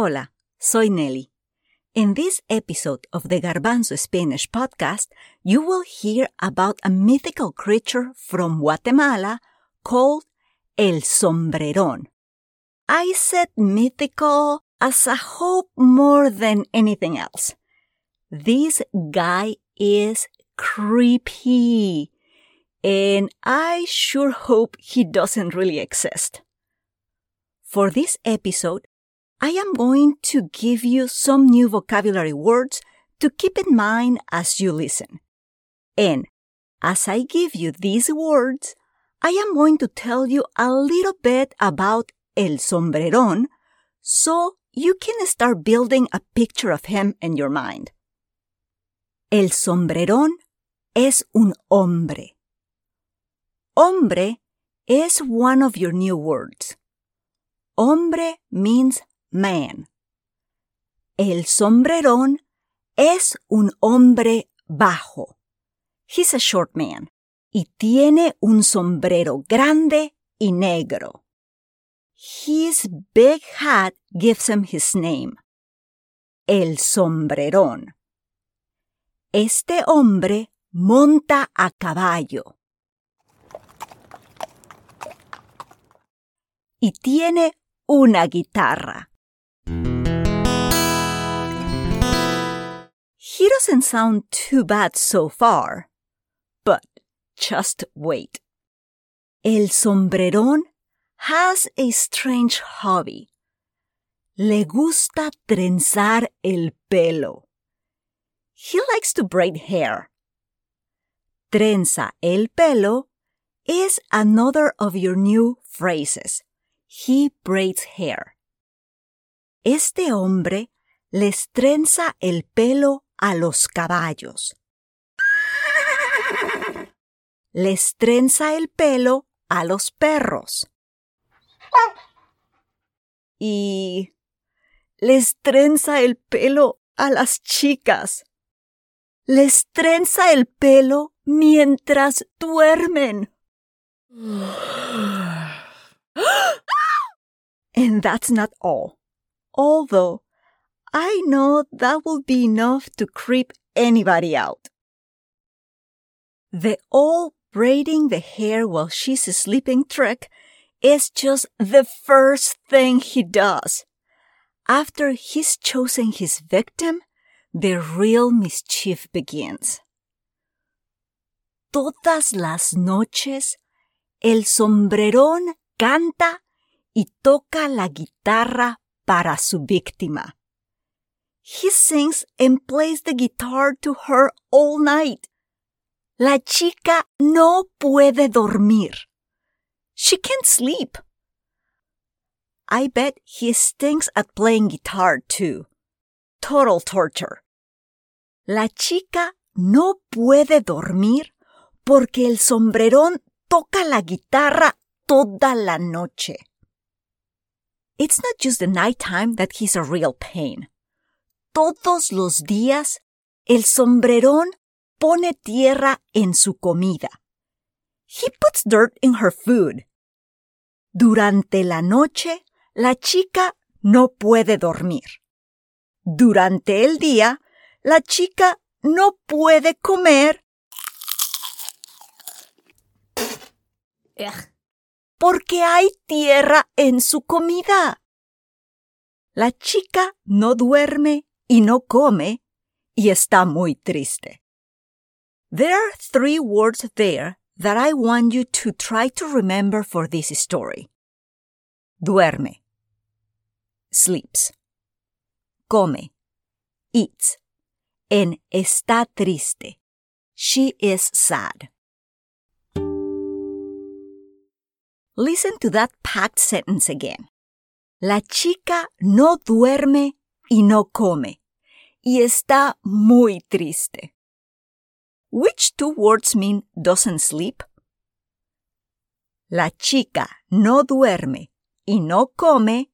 Hola, soy Nelly. In this episode of the Garbanzo Spanish podcast, you will hear about a mythical creature from Guatemala called El Sombrerón. I said mythical as a hope more than anything else. This guy is creepy, and I sure hope he doesn't really exist. For this episode, I am going to give you some new vocabulary words to keep in mind as you listen. And as I give you these words, I am going to tell you a little bit about El Sombrerón so you can start building a picture of him in your mind. El sombrerón es un hombre. Hombre is one of your new words. Hombre means man. El sombrerón es un hombre bajo. He's a short man y tiene un sombrero grande y negro. His big hat gives him his name. El sombrerón. Este hombre monta a caballo. Y tiene una guitarra. He doesn't sound too bad so far. But just wait. El sombrerón has a strange hobby. Le gusta trenzar el pelo. He likes to braid hair. Trenza el pelo is another of your new phrases. He braids hair. Este hombre les trenza el pelo a los caballos. Les trenza el pelo a los perros. Y les trenza el pelo a las chicas. Les trenza el pelo mientras duermen. and that's not all. Although I know that will be enough to creep anybody out. The all braiding the hair while she's sleeping trick is just the first thing he does. After he's chosen his victim, the real mischief begins. Todas las noches, el sombrerón canta y toca la guitarra para su víctima. He sings and plays the guitar to her all night. La chica no puede dormir. She can't sleep. I bet he stinks at playing guitar too. Total torture. La chica no puede dormir porque el sombrerón toca la guitarra toda la noche. It's not just the nighttime that he's a real pain todos los días el sombrerón pone tierra en su comida. He puts dirt in her food. Durante la noche, la chica no puede dormir. Durante el día, la chica no puede comer porque hay tierra en su comida. La chica no duerme y no come y está muy triste. There are three words there that I want you to try to remember for this story. Duerme. Sleeps. Come. Eats. En está triste. She is sad. Listen to that packed sentence again. La chica no duerme y no come, y está muy triste. Which two words mean doesn't sleep? La chica no duerme y no come,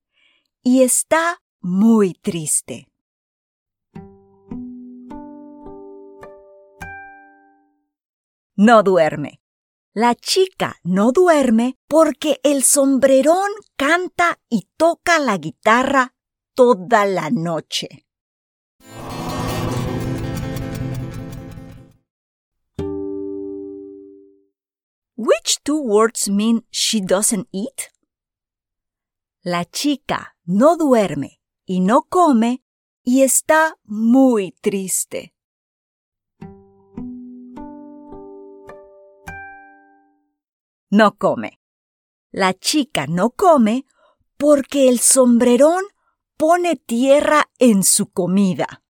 y está muy triste. No duerme. La chica no duerme porque el sombrerón canta y toca la guitarra toda la noche. Which two words mean she doesn't eat? La chica no duerme y no come y está muy triste. no come. La chica no come porque el sombrerón pone tierra en su comida.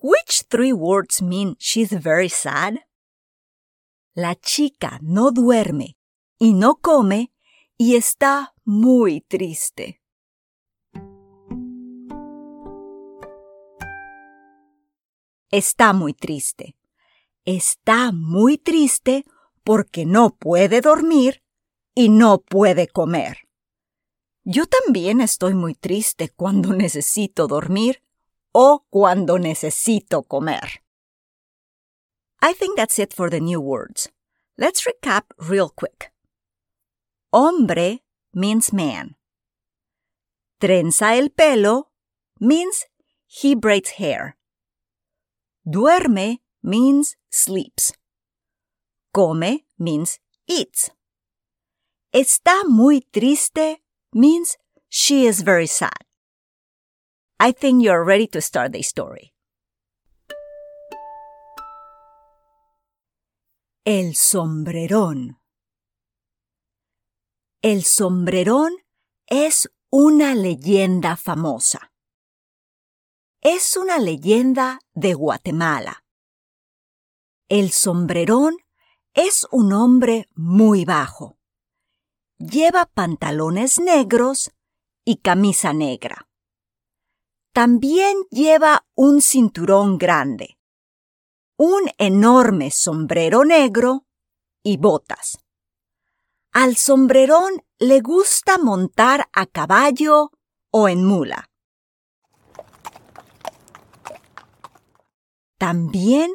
Which three words mean she's very sad? La chica no duerme y no come y está muy triste. está muy triste. Está muy triste porque no puede dormir y no puede comer. Yo también estoy muy triste cuando necesito dormir o cuando necesito comer. I think that's it for the new words. Let's recap real quick. Hombre means man. Trenza el pelo means he braids hair. Duerme means sleeps. Come means eats. Está muy triste means she is very sad. I think you're ready to start the story. El sombrerón. El sombrerón es una leyenda famosa es una leyenda de Guatemala. El sombrerón es un hombre muy bajo. Lleva pantalones negros y camisa negra. También lleva un cinturón grande, un enorme sombrero negro y botas. Al sombrerón le gusta montar a caballo o en mula. También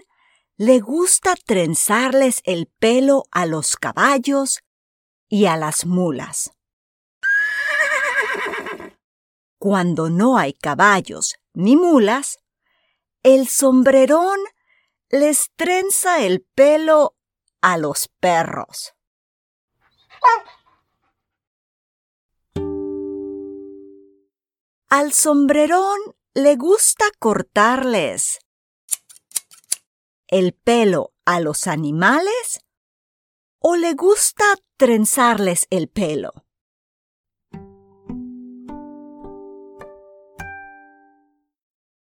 le gusta trenzarles el pelo a los caballos y a las mulas. Cuando no hay caballos ni mulas, el sombrerón les trenza el pelo a los perros. Al sombrerón le gusta cortarles el pelo a los animales o le gusta trenzarles el pelo?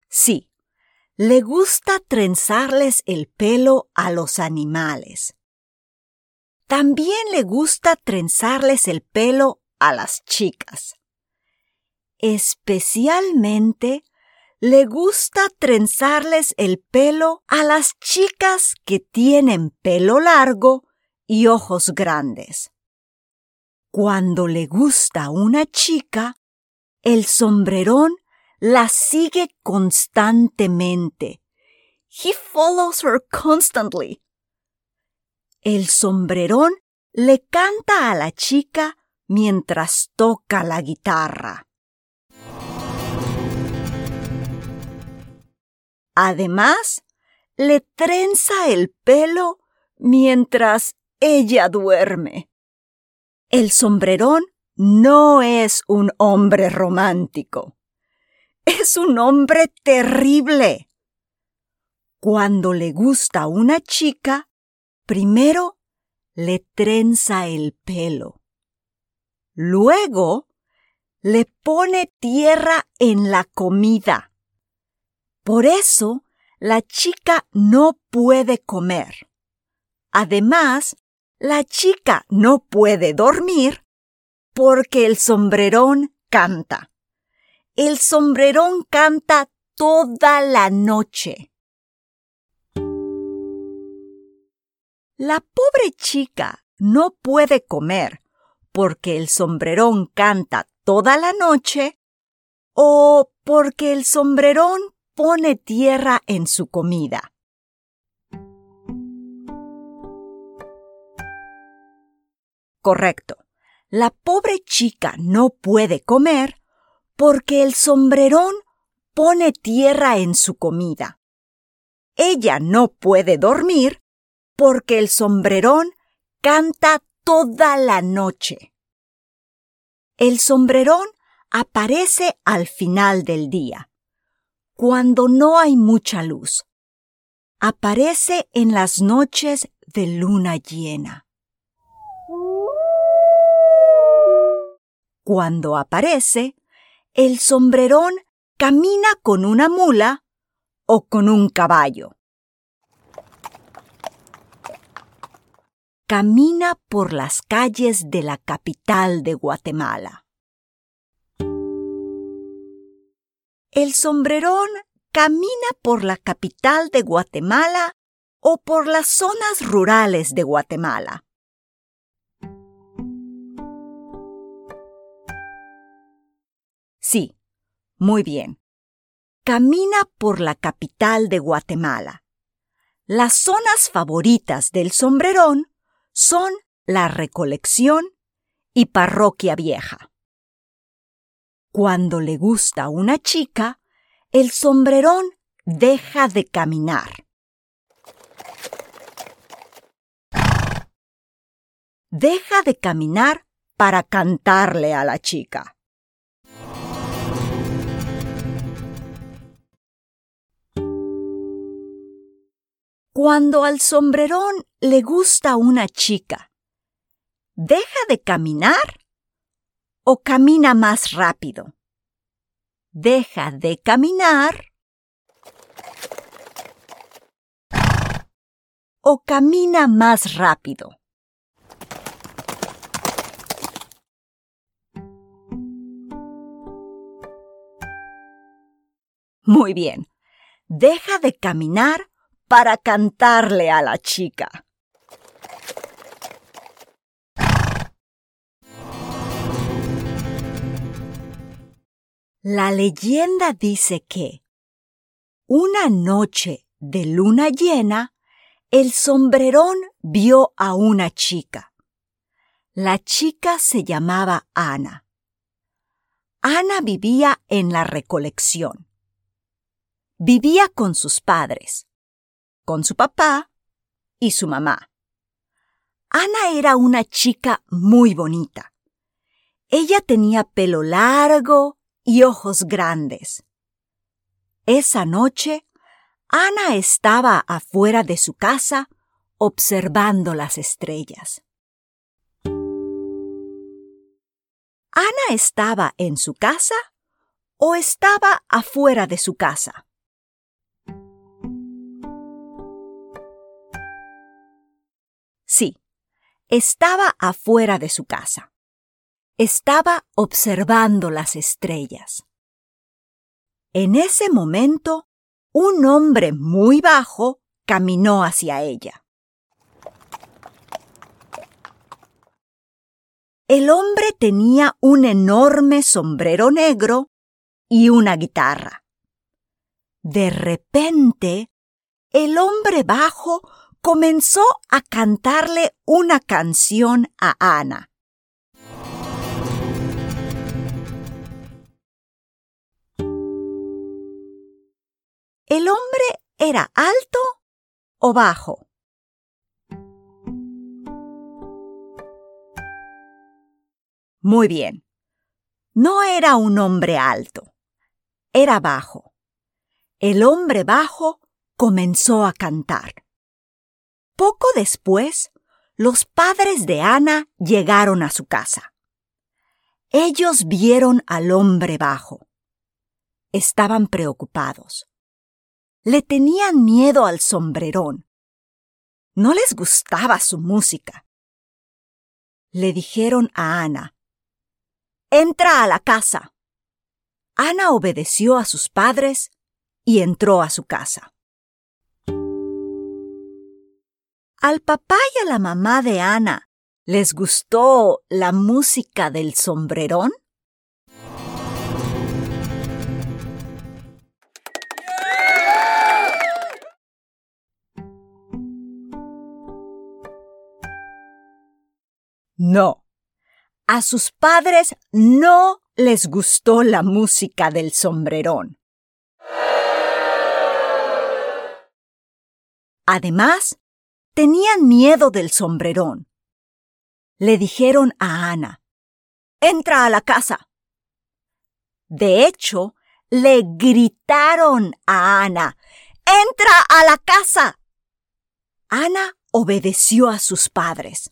Sí, le gusta trenzarles el pelo a los animales. También le gusta trenzarles el pelo a las chicas. Especialmente le gusta trenzarles el pelo a las chicas que tienen pelo largo y ojos grandes. Cuando le gusta una chica, el sombrerón la sigue constantemente. He follows her constantly. El sombrerón le canta a la chica mientras toca la guitarra. Además, le trenza el pelo mientras ella duerme. El sombrerón no es un hombre romántico. Es un hombre terrible. Cuando le gusta una chica, primero le trenza el pelo. Luego le pone tierra en la comida. Por eso la chica no puede comer. Además, la chica no puede dormir porque el sombrerón canta. El sombrerón canta toda la noche. La pobre chica no puede comer porque el sombrerón canta toda la noche o porque el sombrerón pone tierra en su comida. Correcto. La pobre chica no puede comer porque el sombrerón pone tierra en su comida. Ella no puede dormir porque el sombrerón canta toda la noche. El sombrerón aparece al final del día, cuando no hay mucha luz. Aparece en las noches de luna llena. Cuando aparece, el sombrerón camina con una mula o con un caballo. Camina por las calles de la capital de Guatemala. El sombrerón camina por la capital de Guatemala o por las zonas rurales de Guatemala. Sí, muy bien. Camina por la capital de Guatemala. Las zonas favoritas del sombrerón son la Recolección y Parroquia Vieja. Cuando le gusta una chica, el sombrerón deja de caminar. Deja de caminar para cantarle a la chica. Cuando al sombrerón le gusta una chica, ¿deja de caminar o camina más rápido? Deja de caminar o camina más rápido. Muy bien. Deja de caminar para cantarle a la chica. La leyenda dice que una noche de luna llena, el sombrerón vio a una chica. La chica se llamaba Ana. Ana vivía en la recolección. Vivía con sus padres con su papá y su mamá. Ana era una chica muy bonita. Ella tenía pelo largo y ojos grandes. Esa noche, Ana estaba afuera de su casa observando las estrellas. ¿Ana estaba en su casa o estaba afuera de su casa? Sí, estaba afuera de su casa. Estaba observando las estrellas. En ese momento, un hombre muy bajo caminó hacia ella. El hombre tenía un enorme sombrero negro y una guitarra. De repente, el hombre bajo comenzó a cantarle una canción a Ana. ¿El hombre era alto o bajo? Muy bien. No era un hombre alto. Era bajo. El hombre bajo comenzó a cantar. Poco después, los padres de Ana llegaron a su casa. Ellos vieron al hombre bajo. Estaban preocupados. Le tenían miedo al sombrerón. No les gustaba su música. Le dijeron a Ana, Entra a la casa. Ana obedeció a sus padres y entró a su casa. Al papá y a la mamá de Ana les gustó la música del sombrerón. No. A sus padres no les gustó la música del sombrerón. Además, tenían miedo del sombrerón. Le dijeron a Ana, entra a la casa. De hecho, le gritaron a Ana, entra a la casa. Ana obedeció a sus padres.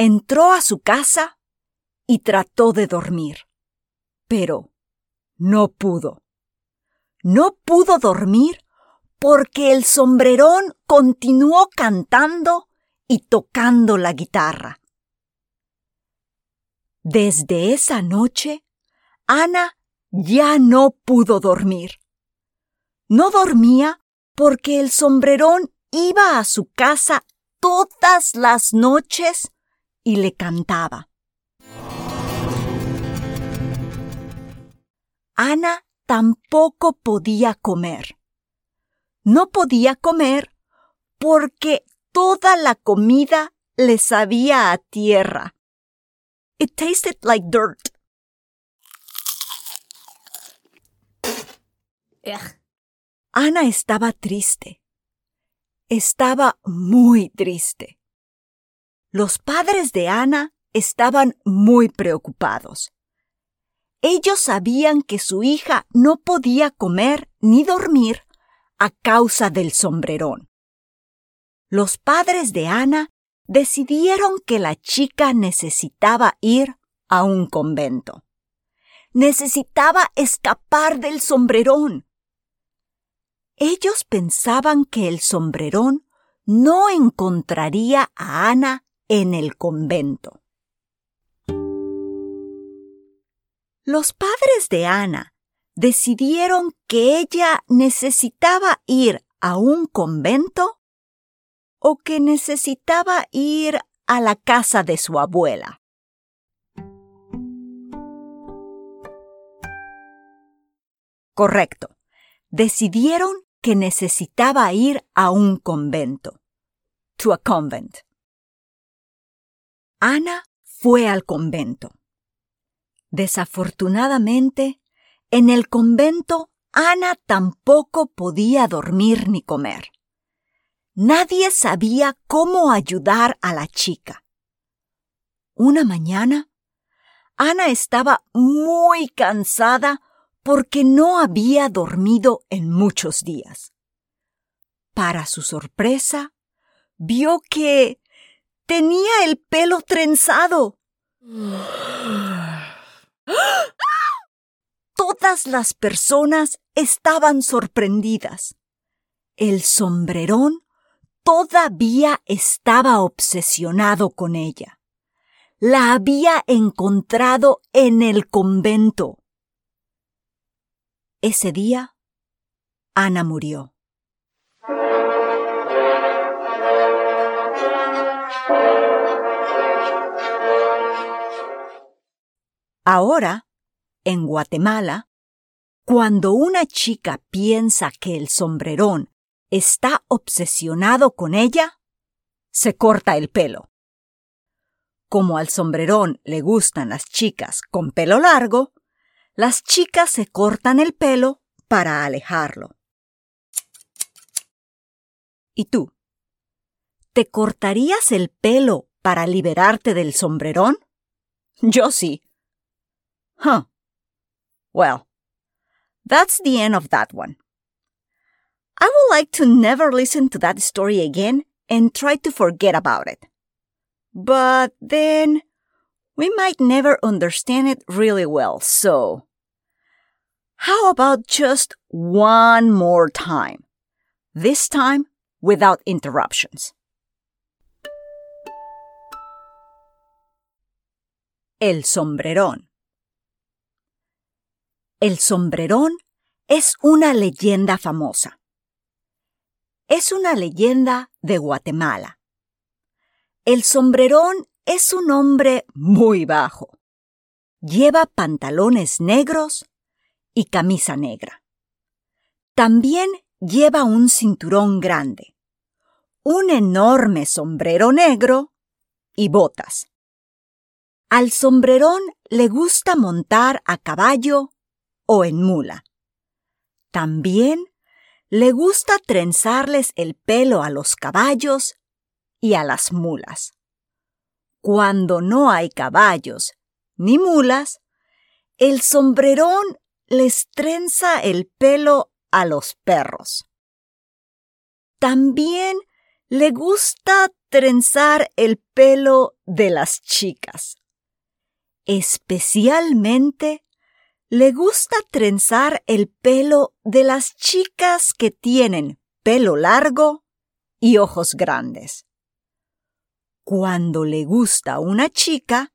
Entró a su casa y trató de dormir, pero no pudo. No pudo dormir porque el sombrerón continuó cantando y tocando la guitarra. Desde esa noche, Ana ya no pudo dormir. No dormía porque el sombrerón iba a su casa todas las noches y le cantaba. Ana tampoco podía comer. No podía comer porque toda la comida le sabía a tierra. It tasted like dirt. Ana estaba triste. Estaba muy triste. Los padres de Ana estaban muy preocupados. Ellos sabían que su hija no podía comer ni dormir a causa del sombrerón. Los padres de Ana decidieron que la chica necesitaba ir a un convento. Necesitaba escapar del sombrerón. Ellos pensaban que el sombrerón no encontraría a Ana en el convento. Los padres de Ana decidieron que ella necesitaba ir a un convento o que necesitaba ir a la casa de su abuela. Correcto. Decidieron que necesitaba ir a un convento. To a convent. Ana fue al convento. Desafortunadamente, en el convento Ana tampoco podía dormir ni comer. Nadie sabía cómo ayudar a la chica. Una mañana, Ana estaba muy cansada porque no había dormido en muchos días. Para su sorpresa, vio que Tenía el pelo trenzado. Todas las personas estaban sorprendidas. El sombrerón todavía estaba obsesionado con ella. La había encontrado en el convento. Ese día, Ana murió. Ahora, en Guatemala, cuando una chica piensa que el sombrerón está obsesionado con ella, se corta el pelo. Como al sombrerón le gustan las chicas con pelo largo, las chicas se cortan el pelo para alejarlo. ¿Y tú? ¿Te cortarías el pelo para liberarte del sombrerón? Yo sí. Huh. Well, that's the end of that one. I would like to never listen to that story again and try to forget about it. But then we might never understand it really well, so how about just one more time? This time without interruptions. El sombrerón. El sombrerón es una leyenda famosa. Es una leyenda de Guatemala. El sombrerón es un hombre muy bajo. Lleva pantalones negros y camisa negra. También lleva un cinturón grande, un enorme sombrero negro y botas. Al sombrerón le gusta montar a caballo o en mula. También le gusta trenzarles el pelo a los caballos y a las mulas. Cuando no hay caballos ni mulas, el sombrerón les trenza el pelo a los perros. También le gusta trenzar el pelo de las chicas. Especialmente le gusta trenzar el pelo de las chicas que tienen pelo largo y ojos grandes. Cuando le gusta una chica,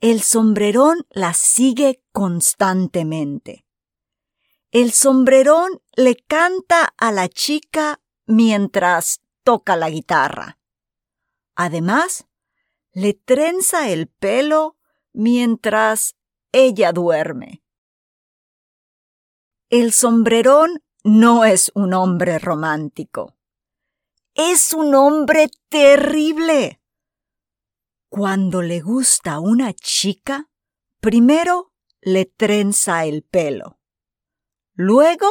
el sombrerón la sigue constantemente. El sombrerón le canta a la chica mientras toca la guitarra. Además, le trenza el pelo mientras ella duerme. El sombrerón no es un hombre romántico. Es un hombre terrible. Cuando le gusta una chica, primero le trenza el pelo. Luego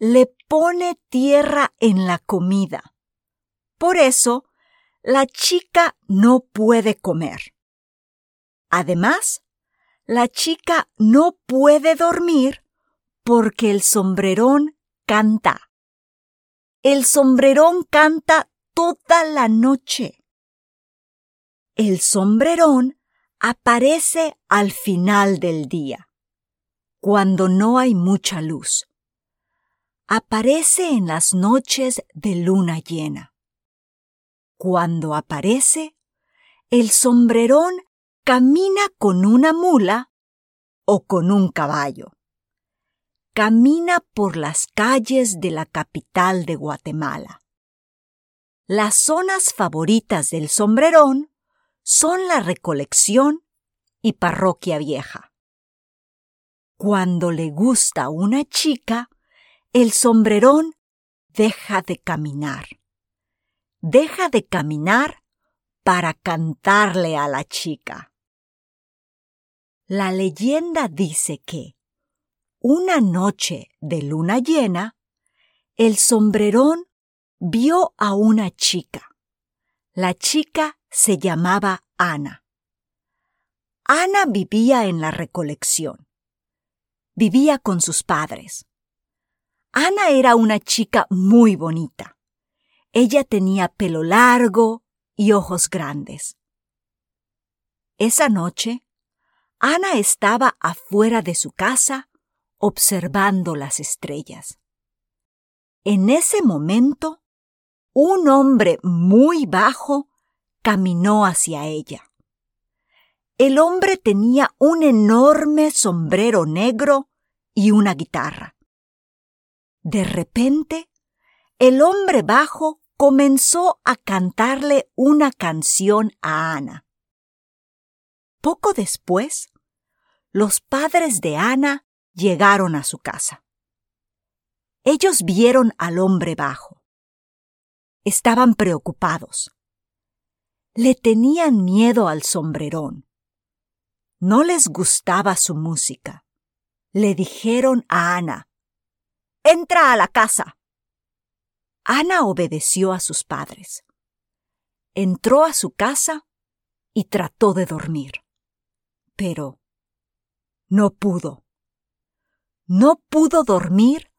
le pone tierra en la comida. Por eso, la chica no puede comer. Además, la chica no puede dormir porque el sombrerón canta. El sombrerón canta toda la noche. El sombrerón aparece al final del día, cuando no hay mucha luz. Aparece en las noches de luna llena. Cuando aparece, el sombrerón camina con una mula o con un caballo. Camina por las calles de la capital de Guatemala. Las zonas favoritas del sombrerón son la recolección y parroquia vieja. Cuando le gusta una chica, el sombrerón deja de caminar. Deja de caminar para cantarle a la chica. La leyenda dice que, una noche de luna llena, el sombrerón vio a una chica. La chica se llamaba Ana. Ana vivía en la recolección. Vivía con sus padres. Ana era una chica muy bonita. Ella tenía pelo largo y ojos grandes. Esa noche, Ana estaba afuera de su casa observando las estrellas. En ese momento, un hombre muy bajo caminó hacia ella. El hombre tenía un enorme sombrero negro y una guitarra. De repente, el hombre bajo comenzó a cantarle una canción a Ana. Poco después, los padres de Ana llegaron a su casa. Ellos vieron al hombre bajo. Estaban preocupados. Le tenían miedo al sombrerón. No les gustaba su música. Le dijeron a Ana, Entra a la casa. Ana obedeció a sus padres. Entró a su casa y trató de dormir pero no pudo. No pudo dormir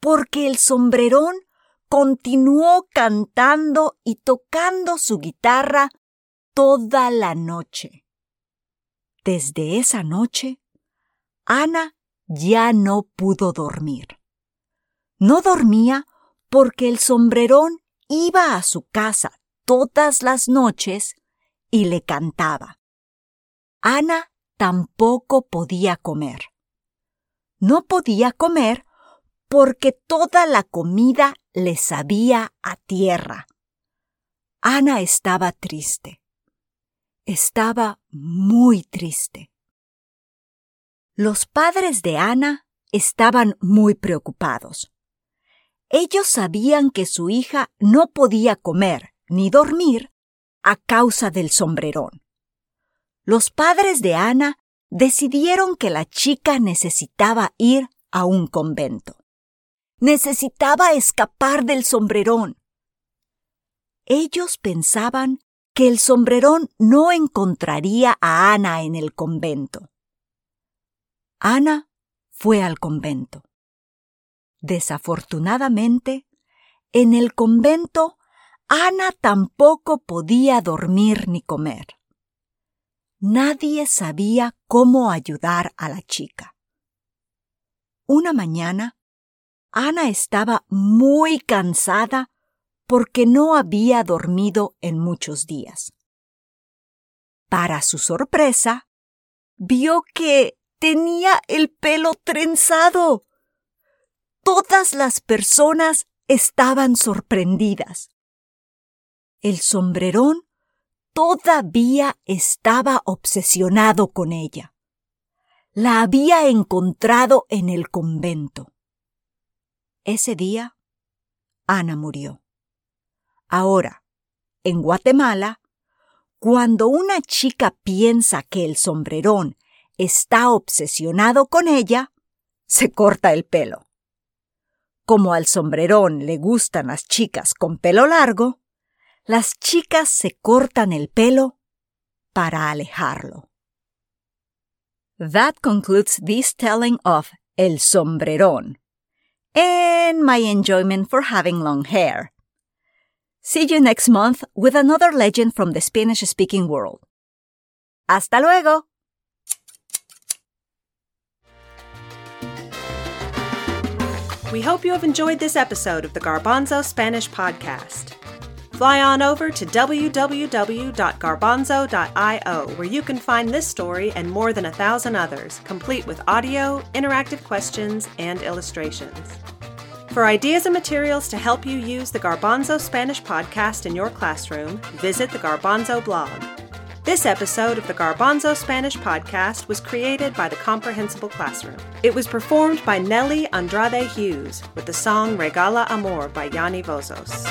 porque el sombrerón continuó cantando y tocando su guitarra toda la noche. Desde esa noche, Ana ya no pudo dormir. No dormía porque el sombrerón iba a su casa todas las noches y le cantaba. Ana tampoco podía comer. No podía comer porque toda la comida le sabía a tierra. Ana estaba triste. Estaba muy triste. Los padres de Ana estaban muy preocupados. Ellos sabían que su hija no podía comer ni dormir a causa del sombrerón. Los padres de Ana decidieron que la chica necesitaba ir a un convento. Necesitaba escapar del sombrerón. Ellos pensaban que el sombrerón no encontraría a Ana en el convento. Ana fue al convento. Desafortunadamente, en el convento Ana tampoco podía dormir ni comer. Nadie sabía cómo ayudar a la chica. Una mañana, Ana estaba muy cansada porque no había dormido en muchos días. Para su sorpresa, vio que tenía el pelo trenzado. Todas las personas estaban sorprendidas. El sombrerón todavía estaba obsesionado con ella. La había encontrado en el convento. Ese día, Ana murió. Ahora, en Guatemala, cuando una chica piensa que el sombrerón está obsesionado con ella, se corta el pelo. Como al sombrerón le gustan las chicas con pelo largo, las chicas se cortan el pelo para alejarlo. That concludes this telling of El Sombrerón and my enjoyment for having long hair. See you next month with another legend from the Spanish speaking world. Hasta luego! We hope you have enjoyed this episode of the Garbanzo Spanish Podcast. Fly on over to www.garbanzo.io where you can find this story and more than a thousand others, complete with audio, interactive questions, and illustrations. For ideas and materials to help you use the Garbanzo Spanish podcast in your classroom, visit the Garbanzo blog. This episode of the Garbanzo Spanish podcast was created by the Comprehensible Classroom. It was performed by Nelly Andrade Hughes with the song Regala Amor by Yanni Vozos.